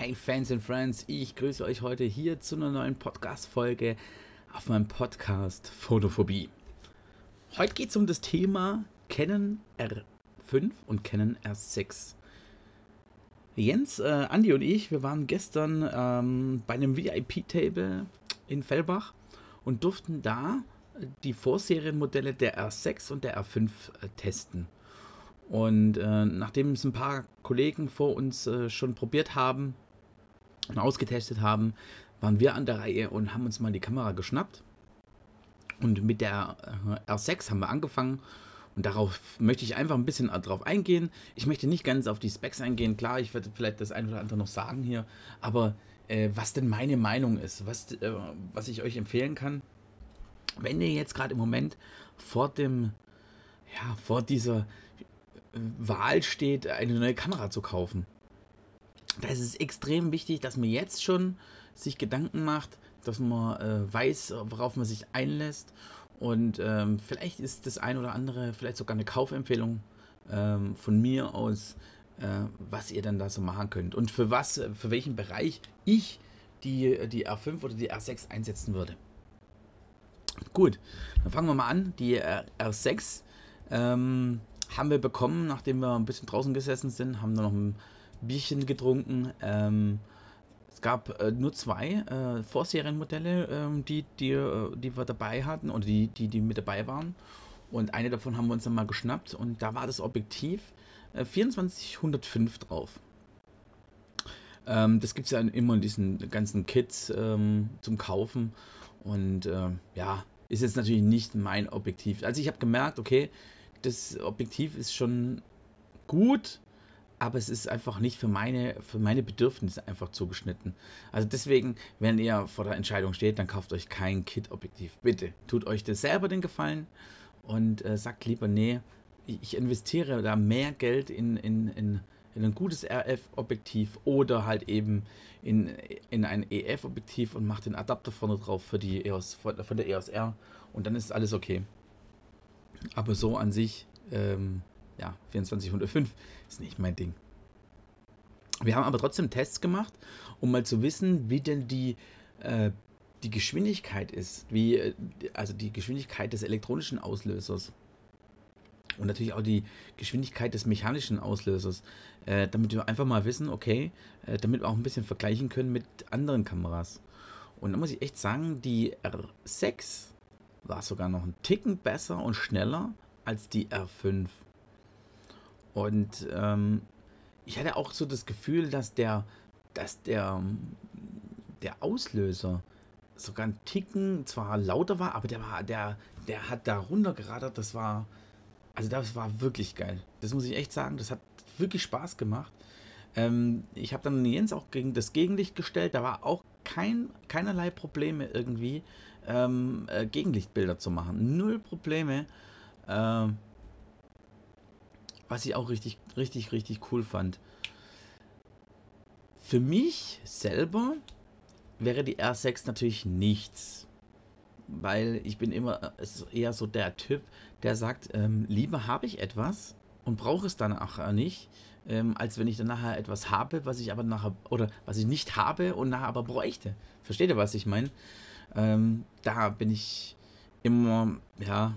Hey Fans and Friends, ich grüße euch heute hier zu einer neuen Podcast-Folge auf meinem Podcast Photophobie. Heute geht es um das Thema Canon R5 und Canon R6. Jens, äh, Andi und ich, wir waren gestern ähm, bei einem VIP-Table in Fellbach und durften da die Vorserienmodelle der R6 und der R5 äh, testen. Und äh, nachdem es ein paar Kollegen vor uns äh, schon probiert haben und ausgetestet haben, waren wir an der Reihe und haben uns mal die Kamera geschnappt. Und mit der äh, R6 haben wir angefangen. Und darauf möchte ich einfach ein bisschen drauf eingehen. Ich möchte nicht ganz auf die Specs eingehen. Klar, ich werde vielleicht das ein oder andere noch sagen hier. Aber äh, was denn meine Meinung ist, was, äh, was ich euch empfehlen kann, wenn ihr jetzt gerade im Moment vor dem, ja, vor dieser Wahl steht, eine neue Kamera zu kaufen. Da ist es extrem wichtig, dass man jetzt schon sich Gedanken macht, dass man äh, weiß, worauf man sich einlässt. Und ähm, vielleicht ist das ein oder andere, vielleicht sogar eine Kaufempfehlung ähm, von mir aus, äh, was ihr dann da so machen könnt. Und für was, für welchen Bereich ich die, die R5 oder die R6 einsetzen würde. Gut, dann fangen wir mal an. Die R R6 ähm, haben wir bekommen, nachdem wir ein bisschen draußen gesessen sind, haben wir noch ein Bierchen getrunken. Ähm, es gab äh, nur zwei äh, Vorserienmodelle, ähm, die, die, äh, die wir dabei hatten oder die, die, die mit dabei waren. Und eine davon haben wir uns dann mal geschnappt und da war das Objektiv äh, 2405 drauf. Ähm, das gibt es ja immer in diesen ganzen Kits ähm, zum Kaufen. Und äh, ja, ist jetzt natürlich nicht mein Objektiv. Also ich habe gemerkt, okay, das Objektiv ist schon gut, aber es ist einfach nicht für meine, für meine Bedürfnisse einfach zugeschnitten. Also deswegen, wenn ihr vor der Entscheidung steht, dann kauft euch kein Kit-Objektiv. Bitte, tut euch das selber den Gefallen und äh, sagt lieber, nee, ich investiere da mehr Geld in, in, in, in ein gutes RF-Objektiv oder halt eben in, in ein EF-Objektiv und mache den Adapter vorne drauf für die EOS, von der EOS R und dann ist alles okay. Aber so an sich, ähm, ja, 2405 ist nicht mein Ding. Wir haben aber trotzdem Tests gemacht, um mal zu wissen, wie denn die, äh, die Geschwindigkeit ist, wie, äh, also die Geschwindigkeit des elektronischen Auslösers. Und natürlich auch die Geschwindigkeit des mechanischen Auslösers, äh, damit wir einfach mal wissen, okay, äh, damit wir auch ein bisschen vergleichen können mit anderen Kameras. Und da muss ich echt sagen, die R6 war sogar noch ein Ticken besser und schneller als die R5. Und ähm, ich hatte auch so das Gefühl, dass der, dass der, der Auslöser sogar ein Ticken zwar lauter war, aber der war, der, der hat da runtergeradert. Das war, also das war wirklich geil. Das muss ich echt sagen. Das hat wirklich Spaß gemacht. Ähm, ich habe dann Jens auch gegen das Gegenlicht gestellt. Da war auch kein, keinerlei Probleme irgendwie ähm, äh, Gegenlichtbilder zu machen. Null Probleme. Äh, was ich auch richtig, richtig, richtig cool fand. Für mich selber wäre die R6 natürlich nichts. Weil ich bin immer eher so der Typ, der sagt, ähm, lieber habe ich etwas und brauche es dann auch nicht, ähm, als wenn ich dann nachher etwas habe, was ich aber nachher, oder was ich nicht habe und nachher aber bräuchte. Versteht ihr, was ich meine? Ähm, da bin ich immer, ja,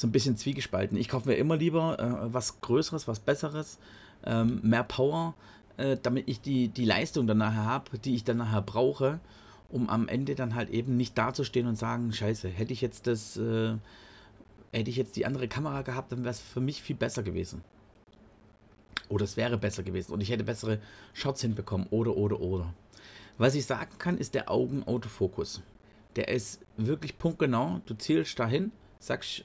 so ein bisschen zwiegespalten. Ich kaufe mir immer lieber äh, was Größeres, was Besseres, ähm, mehr Power, äh, damit ich die, die Leistung dann nachher habe, die ich dann nachher brauche, um am Ende dann halt eben nicht dazustehen und sagen, scheiße, hätte ich jetzt das, äh, hätte ich jetzt die andere Kamera gehabt, dann wäre es für mich viel besser gewesen. Oder es wäre besser gewesen und ich hätte bessere Shots hinbekommen oder, oder, oder. Was ich sagen kann, ist der Augenautofokus. Der ist wirklich punktgenau. Du zielst dahin, sagst,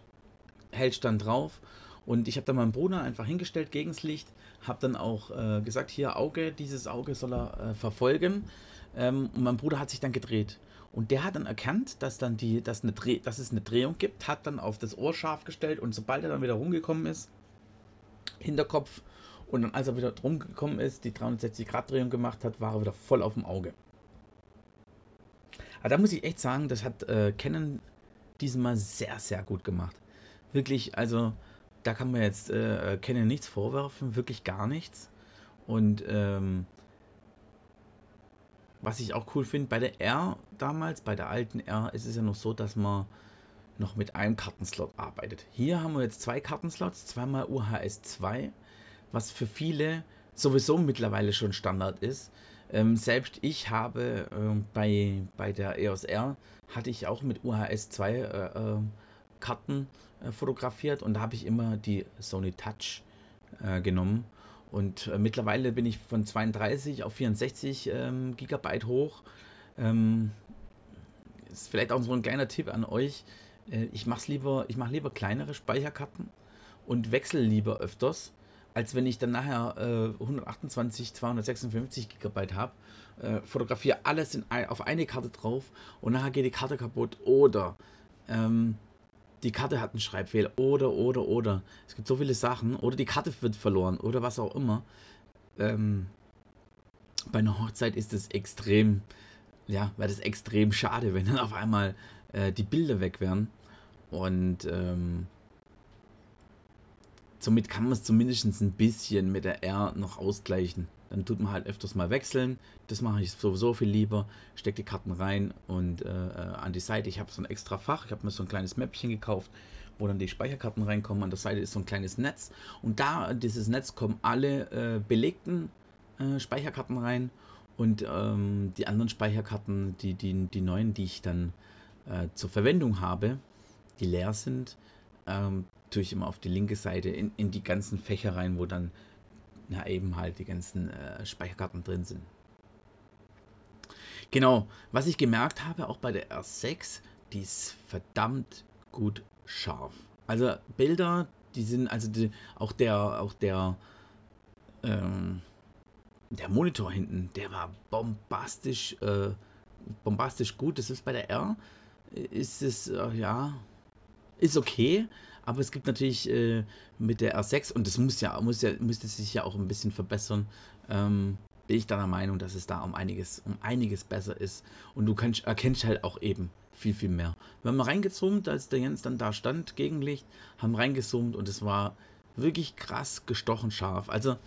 hältst dann drauf. Und ich habe dann meinen Bruder einfach hingestellt gegen das Licht, habe dann auch äh, gesagt, hier Auge, dieses Auge soll er äh, verfolgen. Ähm, und mein Bruder hat sich dann gedreht. Und der hat dann erkannt, dass, dann die, dass, eine Dreh, dass es eine Drehung gibt, hat dann auf das Ohr scharf gestellt und sobald er dann wieder rumgekommen ist, Hinterkopf, und dann als er wieder rumgekommen ist, die 360-Grad-Drehung gemacht hat, war er wieder voll auf dem Auge. Aber da muss ich echt sagen, das hat äh, Canon diesmal sehr, sehr gut gemacht. Wirklich, also da kann man jetzt äh, Canon nichts vorwerfen, wirklich gar nichts. Und ähm, was ich auch cool finde, bei der R damals, bei der alten R, ist es ja noch so, dass man noch mit einem Kartenslot arbeitet. Hier haben wir jetzt zwei Kartenslots, zweimal UHS 2, was für viele sowieso mittlerweile schon Standard ist. Ähm, selbst ich habe äh, bei, bei der EOS R hatte ich auch mit UHS 2 äh, äh, Karten äh, fotografiert und da habe ich immer die Sony Touch äh, genommen. Und äh, mittlerweile bin ich von 32 auf 64 ähm, Gigabyte hoch. Ähm, ist vielleicht auch so ein kleiner Tipp an euch. ich mache lieber, ich lieber kleinere Speicherkarten und wechsle lieber öfters als wenn ich dann nachher äh, 128, 256 Gigabyte habe, äh, fotografiere alles in, auf eine Karte drauf und nachher geht die Karte kaputt oder ähm, die Karte hat einen Schreibfehler oder, oder, oder. Es gibt so viele Sachen oder die Karte wird verloren oder was auch immer. Ähm, bei einer Hochzeit ist es extrem, ja, wäre das extrem schade, wenn dann auf einmal äh, die Bilder weg wären. Und ähm, somit kann man es zumindest ein bisschen mit der R noch ausgleichen. Dann tut man halt öfters mal wechseln. Das mache ich sowieso viel lieber. Stecke die Karten rein und äh, äh an die Seite. Ich habe so ein extra Fach. Ich habe mir so ein kleines Mäppchen gekauft, wo dann die Speicherkarten reinkommen. An der Seite ist so ein kleines Netz. Und da, dieses Netz, kommen alle äh, belegten äh, Speicherkarten rein. Und ähm, die anderen Speicherkarten, die, die, die neuen, die ich dann äh, zur Verwendung habe, die leer sind, ähm, tue ich immer auf die linke Seite in, in die ganzen Fächer rein, wo dann ja, eben halt die ganzen äh, Speicherkarten drin sind. Genau, was ich gemerkt habe, auch bei der R6, die ist verdammt gut scharf. Also Bilder, die sind, also die, auch der, auch der, ähm, der Monitor hinten, der war bombastisch, äh, bombastisch gut. Das ist bei der R, ist es, äh, ja, ist okay, aber es gibt natürlich äh, mit der R6, und das muss ja, muss ja, müsste sich ja auch ein bisschen verbessern, ähm, bin ich der Meinung, dass es da um einiges, um einiges besser ist. Und du kannst, erkennst halt auch eben viel, viel mehr. Wir haben reingezoomt, als der Jens dann da stand, Gegenlicht, haben reingezoomt und es war wirklich krass gestochen scharf. Also,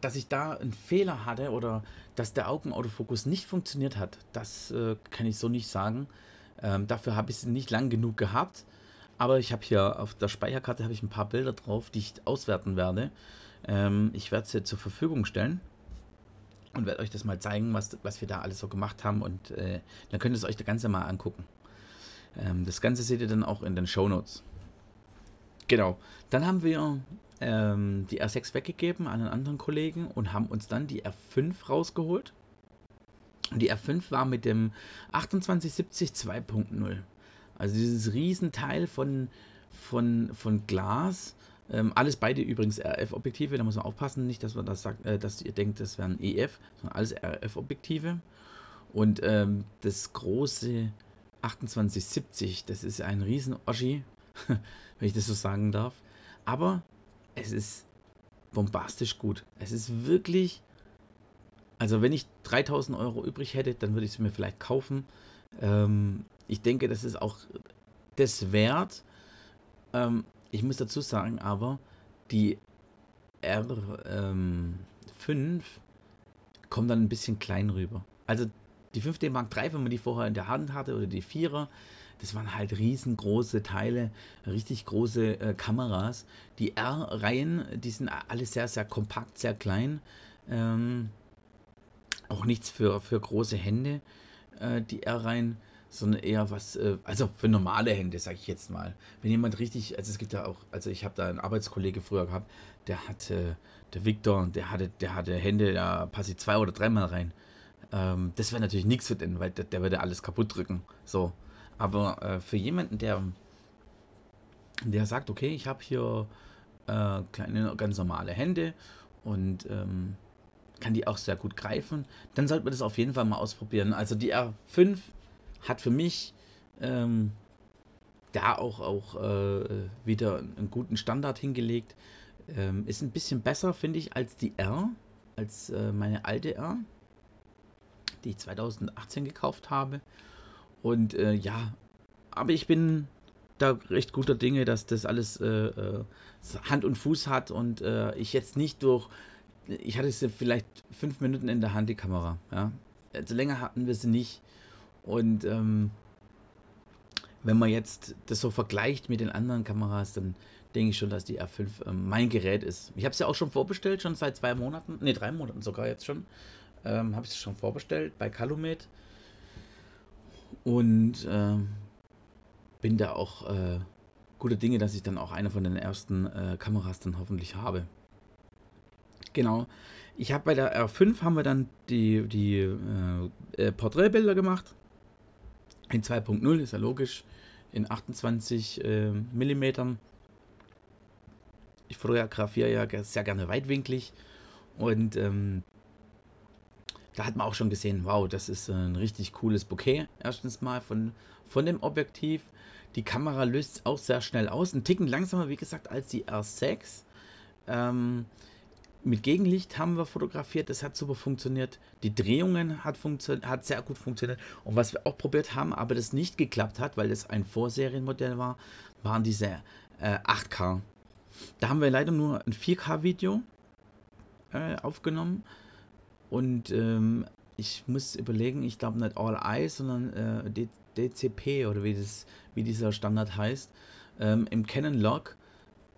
dass ich da einen Fehler hatte oder dass der Augenautofokus nicht funktioniert hat, das äh, kann ich so nicht sagen. Ähm, dafür habe ich es nicht lang genug gehabt. Aber ich habe hier auf der Speicherkarte habe ich ein paar Bilder drauf, die ich auswerten werde. Ähm, ich werde sie zur Verfügung stellen und werde euch das mal zeigen, was, was wir da alles so gemacht haben. Und äh, dann könnt ihr es euch das Ganze mal angucken. Ähm, das Ganze seht ihr dann auch in den Show Notes. Genau. Dann haben wir ähm, die R6 weggegeben an einen anderen Kollegen und haben uns dann die R5 rausgeholt. Und die R5 war mit dem 2870 2.0. Also dieses Riesenteil von, von, von Glas. Ähm, alles beide übrigens RF-Objektive, da muss man aufpassen, nicht, dass man das sagt, äh, dass ihr denkt, das wären EF, sondern alles RF-Objektive. Und ähm, das große 2870, das ist ein riesen Oschi, wenn ich das so sagen darf. Aber es ist bombastisch gut. Es ist wirklich, also wenn ich 3000 Euro übrig hätte, dann würde ich es mir vielleicht kaufen. Ähm, ich denke, das ist auch das wert. Ähm, ich muss dazu sagen, aber die R5 ähm, kommt dann ein bisschen klein rüber. Also die 5D Mark III, wenn man die vorher in der Hand hatte, oder die 4er, das waren halt riesengroße Teile, richtig große äh, Kameras. Die R-Reihen, die sind alle sehr, sehr kompakt, sehr klein. Ähm, auch nichts für, für große Hände, äh, die R-Reihen sondern eher was, äh, also für normale Hände, sage ich jetzt mal. Wenn jemand richtig, also es gibt ja auch, also ich habe da einen Arbeitskollege früher gehabt, der hatte, der Viktor, der hatte, der hatte Hände, da passe ich zwei oder dreimal rein. Ähm, das wäre natürlich nichts für den, weil der, der, würde alles kaputt drücken. So. Aber äh, für jemanden, der, der sagt, okay, ich habe hier äh, kleine, ganz normale Hände und ähm, kann die auch sehr gut greifen, dann sollte man das auf jeden Fall mal ausprobieren. Also die R5 hat für mich ähm, da auch, auch äh, wieder einen guten Standard hingelegt. Ähm, ist ein bisschen besser, finde ich, als die R, als äh, meine alte R, die ich 2018 gekauft habe. Und äh, ja, aber ich bin da recht guter Dinge, dass das alles äh, äh, Hand und Fuß hat und äh, ich jetzt nicht durch, ich hatte es vielleicht fünf Minuten in der Hand, die Kamera, ja, Also länger hatten wir sie nicht. Und ähm, wenn man jetzt das so vergleicht mit den anderen Kameras, dann denke ich schon, dass die R5 ähm, mein Gerät ist. Ich habe es ja auch schon vorbestellt, schon seit zwei Monaten, ne, drei Monaten sogar jetzt schon. Ähm, habe ich es schon vorbestellt bei Calumet. Und ähm, bin da auch äh, gute Dinge, dass ich dann auch eine von den ersten äh, Kameras dann hoffentlich habe. Genau. Ich habe bei der R5 haben wir dann die, die äh, äh Porträtbilder gemacht. In 2.0 ist ja logisch. In 28 äh, Millimetern. Ich fotografiere ja sehr gerne weitwinklig. Und ähm, da hat man auch schon gesehen, wow, das ist ein richtig cooles Bouquet. Erstens mal von, von dem Objektiv. Die Kamera löst auch sehr schnell aus. Ein Ticken langsamer, wie gesagt, als die R6. Ähm, mit Gegenlicht haben wir fotografiert, das hat super funktioniert. Die Drehungen hat, hat sehr gut funktioniert. Und was wir auch probiert haben, aber das nicht geklappt hat, weil das ein Vorserienmodell war, waren diese äh, 8K. Da haben wir leider nur ein 4K-Video äh, aufgenommen. Und ähm, ich muss überlegen, ich glaube nicht All Eyes, sondern äh, DCP oder wie, das, wie dieser Standard heißt. Ähm, Im Canon Log.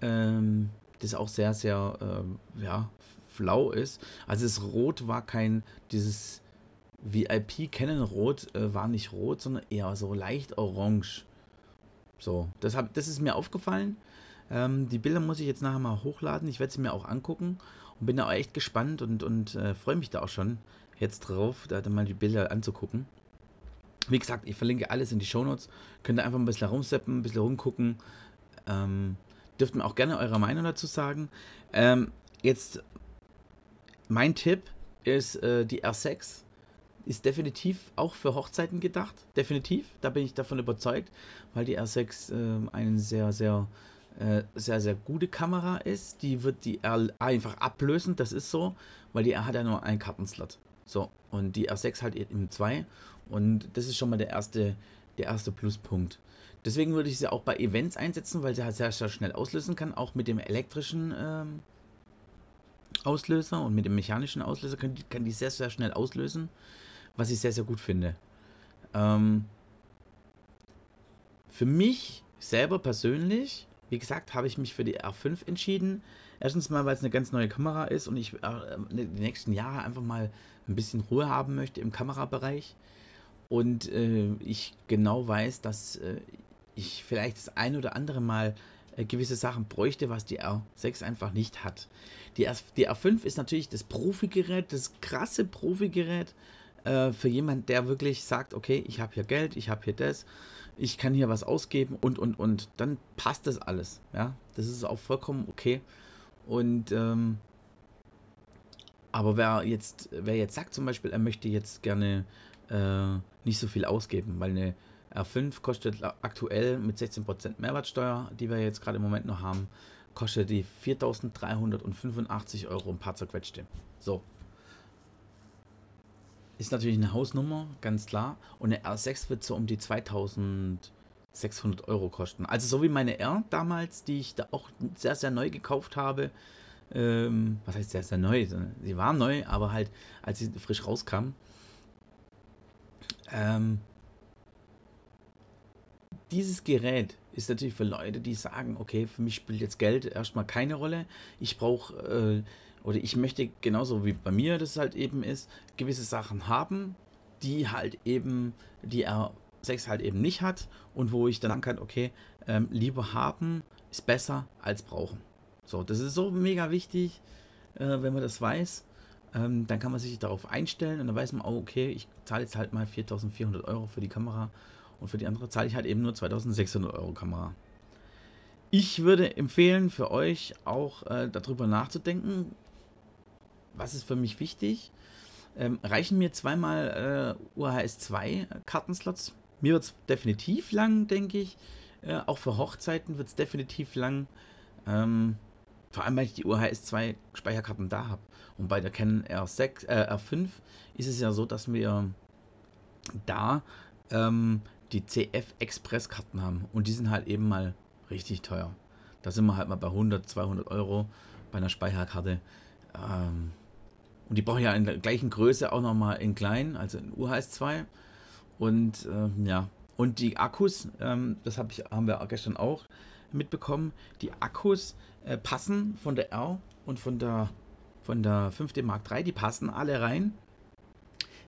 Ähm, das auch sehr, sehr äh, ja, flau ist. Also das Rot war kein, dieses VIP Canon Rot äh, war nicht rot, sondern eher so leicht orange. So, das, hab, das ist mir aufgefallen. Ähm, die Bilder muss ich jetzt nachher mal hochladen. Ich werde sie mir auch angucken und bin da auch echt gespannt und, und äh, freue mich da auch schon jetzt drauf, da mal die Bilder anzugucken. Wie gesagt, ich verlinke alles in die Shownotes. Könnt ihr einfach ein bisschen rumseppen, ein bisschen rumgucken. Ähm, dürft mir auch gerne eure Meinung dazu sagen. Ähm, jetzt, mein Tipp ist, äh, die R6 ist definitiv auch für Hochzeiten gedacht. Definitiv, da bin ich davon überzeugt, weil die R6 äh, eine sehr, sehr, äh, sehr, sehr gute Kamera ist. Die wird die R einfach ablösen, das ist so, weil die R hat ja nur einen Kartenslot. So, und die R6 halt eben zwei. Und das ist schon mal der erste, der erste Pluspunkt. Deswegen würde ich sie auch bei Events einsetzen, weil sie halt sehr, sehr schnell auslösen kann. Auch mit dem elektrischen ähm, Auslöser und mit dem mechanischen Auslöser kann die, kann die sehr, sehr schnell auslösen, was ich sehr, sehr gut finde. Ähm, für mich selber persönlich, wie gesagt, habe ich mich für die R5 entschieden. Erstens mal, weil es eine ganz neue Kamera ist und ich äh, die nächsten Jahre einfach mal ein bisschen Ruhe haben möchte im Kamerabereich. Und äh, ich genau weiß, dass äh, ich vielleicht das ein oder andere Mal äh, gewisse Sachen bräuchte, was die R6 einfach nicht hat. Die, R, die R5 ist natürlich das Profigerät, das krasse Profigerät äh, für jemanden, der wirklich sagt, okay, ich habe hier Geld, ich habe hier das, ich kann hier was ausgeben und, und, und. Dann passt das alles. Ja, das ist auch vollkommen okay. Und, ähm, aber wer jetzt, wer jetzt sagt zum Beispiel, er möchte jetzt gerne äh, nicht so viel ausgeben, weil eine R5 kostet aktuell mit 16% Mehrwertsteuer, die wir jetzt gerade im Moment noch haben, kostet die 4.385 Euro ein paar zerquetschte. So. Ist natürlich eine Hausnummer, ganz klar. Und eine R6 wird so um die 2.600 Euro kosten. Also so wie meine R damals, die ich da auch sehr, sehr neu gekauft habe. Ähm, was heißt sehr, sehr neu? Sie war neu, aber halt, als sie frisch rauskam. Ähm, dieses Gerät ist natürlich für Leute, die sagen, okay, für mich spielt jetzt Geld erstmal keine Rolle. Ich brauche äh, oder ich möchte genauso wie bei mir das halt eben ist, gewisse Sachen haben, die halt eben die R6 halt eben nicht hat und wo ich dann sagen kann, okay, ähm, lieber haben ist besser als brauchen. So, das ist so mega wichtig, äh, wenn man das weiß. Ähm, dann kann man sich darauf einstellen und dann weiß man, oh, okay, ich zahle jetzt halt mal 4400 Euro für die Kamera und für die andere zahle ich halt eben nur 2600 Euro Kamera. Ich würde empfehlen, für euch auch äh, darüber nachzudenken, was ist für mich wichtig. Ähm, reichen mir zweimal äh, UHS 2 Kartenslots? Mir wird es definitiv lang, denke ich. Äh, auch für Hochzeiten wird es definitiv lang. Ähm, vor allem, weil ich die UHS 2 Speicherkarten da habe. Und bei der Canon R6, äh, R5 ist es ja so, dass wir da ähm, die CF Express Karten haben und die sind halt eben mal richtig teuer. Da sind wir halt mal bei 100, 200 Euro bei einer Speicherkarte. Ähm, Und die brauche ich ja in der gleichen Größe auch nochmal in klein, also in UHS-2. Und äh, ja, und die Akkus, ähm, das hab ich, haben wir gestern auch mitbekommen, die Akkus äh, passen von der R und von der, von der 5D Mark III, die passen alle rein,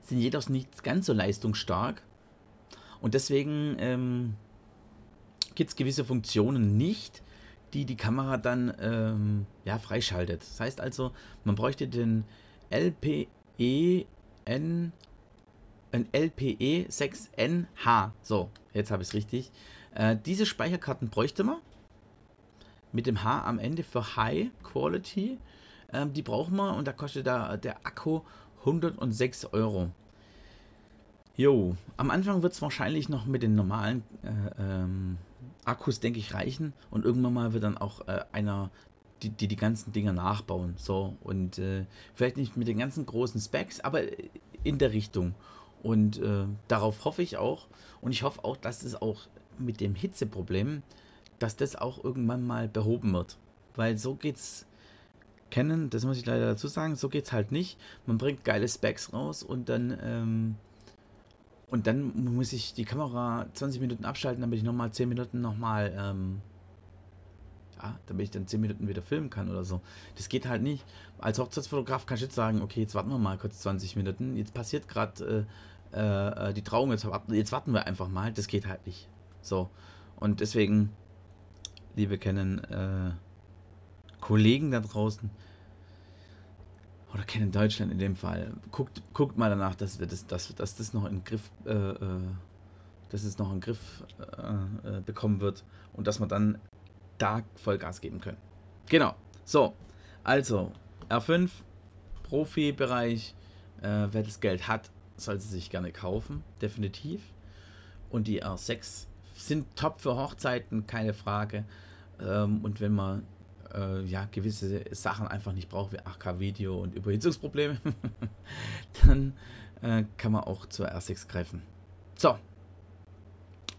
sind jedoch nicht ganz so leistungsstark. Und deswegen ähm, gibt es gewisse Funktionen nicht, die die Kamera dann ähm, ja, freischaltet. Das heißt also, man bräuchte den LPE N ein LPE 6NH. So, jetzt habe ich es richtig. Äh, diese Speicherkarten bräuchte man. Mit dem H am Ende für High Quality. Ähm, die brauchen wir und da kostet da der Akku 106 Euro. Jo, am Anfang wird es wahrscheinlich noch mit den normalen äh, ähm, Akkus, denke ich, reichen. Und irgendwann mal wird dann auch äh, einer die, die, die ganzen Dinger nachbauen. So, und äh, vielleicht nicht mit den ganzen großen Specs, aber in der Richtung. Und äh, darauf hoffe ich auch. Und ich hoffe auch, dass es auch mit dem Hitzeproblem, dass das auch irgendwann mal behoben wird. Weil so geht's kennen, das muss ich leider dazu sagen, so geht's halt nicht. Man bringt geile Specs raus und dann ähm, und dann muss ich die Kamera 20 Minuten abschalten, damit ich nochmal 10 Minuten nochmal ähm, ja, damit ich dann 10 Minuten wieder filmen kann oder so. Das geht halt nicht. Als Hochzeitsfotograf kann ich jetzt sagen, okay, jetzt warten wir mal kurz 20 Minuten. Jetzt passiert gerade äh, äh, die Trauung, jetzt, jetzt warten wir einfach mal. Das geht halt nicht. So. Und deswegen, liebe Canon äh, Kollegen da draußen, oder Canon Deutschland in dem Fall, guckt, guckt mal danach, dass wir das, dass, dass das noch in Griff, äh, äh dass es noch in Griff äh, äh, bekommen wird und dass man dann da Vollgas geben können. Genau. So, also R5, Profibereich, äh, wer das Geld hat, sollte sich gerne kaufen, definitiv. Und die R6 sind top für Hochzeiten, keine Frage. Ähm, und wenn man äh, ja, gewisse Sachen einfach nicht braucht, wie 8K-Video und Überhitzungsprobleme, dann äh, kann man auch zur R6 greifen. So,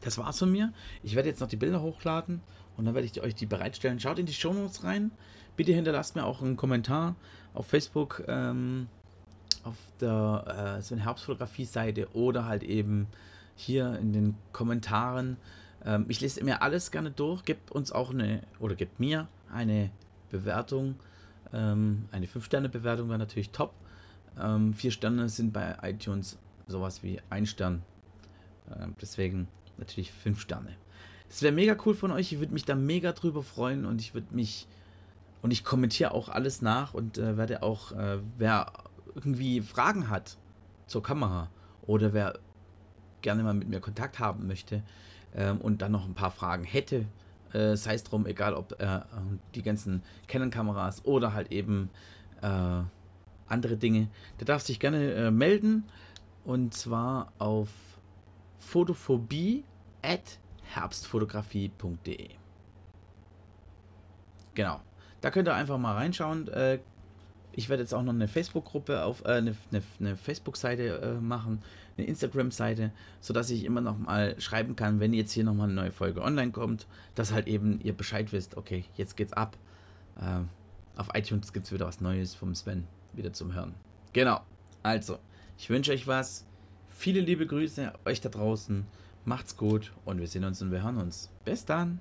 das war's von mir. Ich werde jetzt noch die Bilder hochladen und dann werde ich euch die bereitstellen. Schaut in die Show Notes rein. Bitte hinterlasst mir auch einen Kommentar auf Facebook, ähm, auf der äh, so eine Herbstfotografie-Seite oder halt eben hier in den Kommentaren. Ähm, ich lese mir alles gerne durch. Gebt uns auch eine, oder gebt mir eine Bewertung. Ähm, eine 5-Sterne-Bewertung wäre natürlich top. Ähm, 4 Sterne sind bei iTunes sowas wie ein Stern. Ähm, deswegen natürlich 5 Sterne. Das wäre mega cool von euch. Ich würde mich da mega drüber freuen und ich würde mich. Und ich kommentiere auch alles nach und äh, werde auch, äh, wer irgendwie Fragen hat zur Kamera oder wer gerne mal mit mir Kontakt haben möchte ähm, und dann noch ein paar Fragen hätte, äh, sei es drum, egal ob äh, die ganzen Canon-Kameras oder halt eben äh, andere Dinge, der darf sich gerne äh, melden und zwar auf photophobie at herbstfotografie.de. Genau. Da könnt ihr einfach mal reinschauen. Äh, ich werde jetzt auch noch eine Facebook-Gruppe auf, äh, eine, eine, eine Facebook-Seite äh, machen, eine Instagram-Seite, sodass ich immer noch mal schreiben kann, wenn jetzt hier noch mal eine neue Folge online kommt, dass halt eben ihr Bescheid wisst, okay, jetzt geht's ab. auf iTunes gibt es wieder was Neues vom Sven, wieder zum Hören. Genau. Also, ich wünsche euch was. Viele liebe Grüße euch da draußen. Macht's gut und wir sehen uns und wir hören uns. Bis dann.